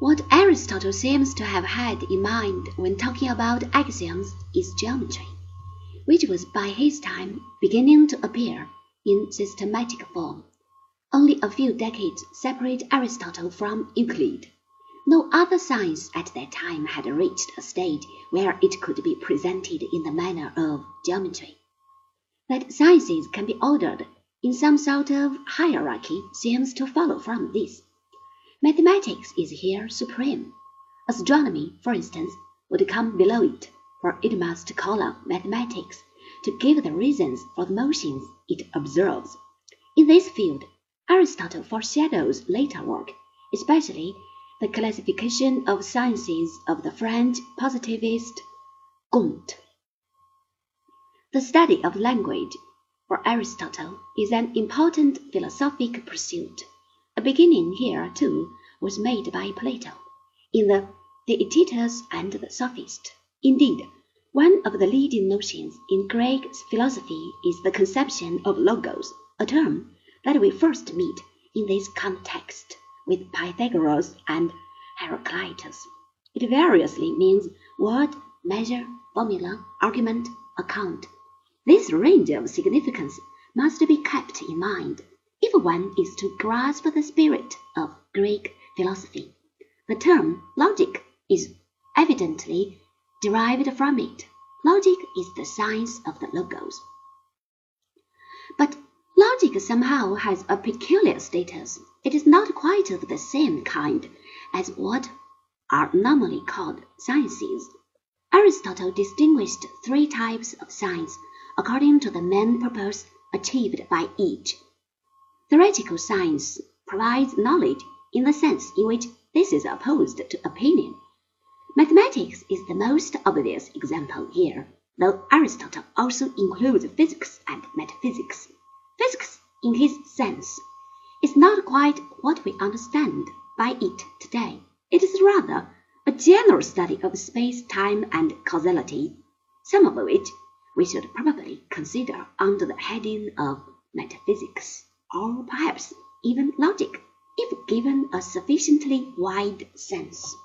What Aristotle seems to have had in mind when talking about axioms is geometry, which was by his time beginning to appear in systematic form. Only a few decades separate Aristotle from Euclid. No other science at that time had reached a stage where it could be presented in the manner of geometry. That sciences can be ordered in some sort of hierarchy seems to follow from this. Mathematics is here supreme. Astronomy, for instance, would come below it, for it must call on mathematics to give the reasons for the motions it observes. In this field, Aristotle foreshadows later work, especially the classification of sciences of the French positivist Comte. The study of language, for Aristotle, is an important philosophic pursuit. A beginning here, too, was made by Plato, in the Theaetetus and the Sophist. Indeed, one of the leading notions in Greek philosophy is the conception of logos, a term that we first meet in this context with Pythagoras and Heraclitus. It variously means word, measure, formula, argument, account. This range of significance must be kept in mind if one is to grasp the spirit of Greek philosophy, the term logic is evidently derived from it. Logic is the science of the logos. But logic somehow has a peculiar status. It is not quite of the same kind as what are normally called sciences. Aristotle distinguished three types of science according to the main purpose achieved by each. Theoretical science provides knowledge in the sense in which this is opposed to opinion. Mathematics is the most obvious example here, though Aristotle also includes physics and metaphysics. Physics, in his sense, is not quite what we understand by it today. It is rather a general study of space, time, and causality, some of which we should probably consider under the heading of metaphysics or perhaps even logic, if given a sufficiently wide sense.